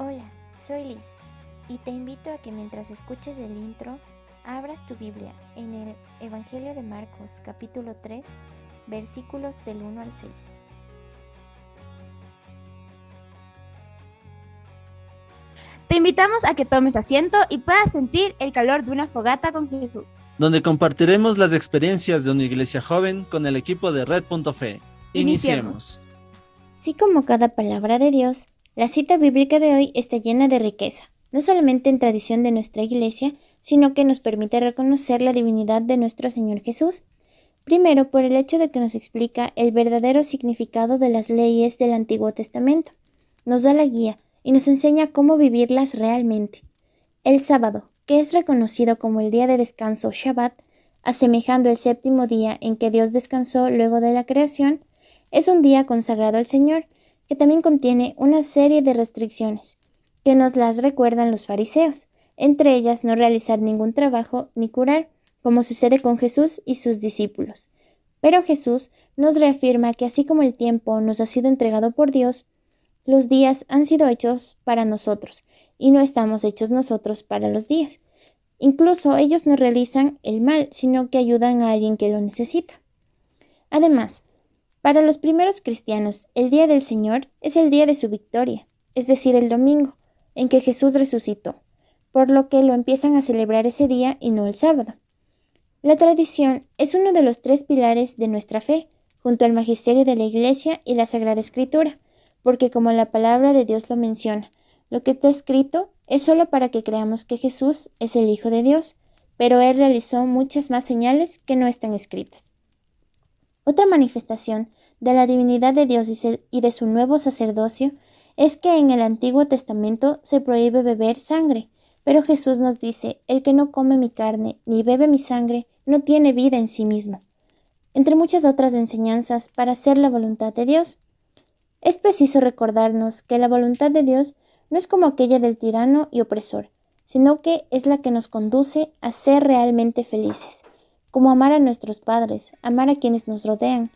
Hola, soy Liz y te invito a que mientras escuches el intro, abras tu Biblia en el Evangelio de Marcos capítulo 3, versículos del 1 al 6. Te invitamos a que tomes asiento y puedas sentir el calor de una fogata con Jesús. donde compartiremos las experiencias de una iglesia joven con el equipo de Red.fe. Iniciemos. Así como cada palabra de Dios, la cita bíblica de hoy está llena de riqueza, no solamente en tradición de nuestra iglesia, sino que nos permite reconocer la divinidad de nuestro Señor Jesús. Primero, por el hecho de que nos explica el verdadero significado de las leyes del Antiguo Testamento. Nos da la guía y nos enseña cómo vivirlas realmente. El sábado, que es reconocido como el día de descanso Shabbat, asemejando el séptimo día en que Dios descansó luego de la creación, es un día consagrado al Señor, que también contiene una serie de restricciones, que nos las recuerdan los fariseos, entre ellas no realizar ningún trabajo ni curar, como sucede con Jesús y sus discípulos. Pero Jesús nos reafirma que así como el tiempo nos ha sido entregado por Dios, los días han sido hechos para nosotros, y no estamos hechos nosotros para los días. Incluso ellos no realizan el mal, sino que ayudan a alguien que lo necesita. Además, para los primeros cristianos, el día del Señor es el día de su victoria, es decir, el domingo, en que Jesús resucitó, por lo que lo empiezan a celebrar ese día y no el sábado. La tradición es uno de los tres pilares de nuestra fe, junto al magisterio de la Iglesia y la Sagrada Escritura, porque como la palabra de Dios lo menciona, lo que está escrito es solo para que creamos que Jesús es el Hijo de Dios, pero Él realizó muchas más señales que no están escritas. Otra manifestación de la divinidad de Dios y de su nuevo sacerdocio es que en el Antiguo Testamento se prohíbe beber sangre, pero Jesús nos dice, el que no come mi carne ni bebe mi sangre no tiene vida en sí mismo, entre muchas otras enseñanzas para hacer la voluntad de Dios. Es preciso recordarnos que la voluntad de Dios no es como aquella del tirano y opresor, sino que es la que nos conduce a ser realmente felices, como amar a nuestros padres, amar a quienes nos rodean,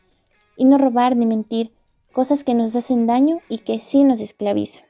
y no robar ni mentir, cosas que nos hacen daño y que sí nos esclavizan.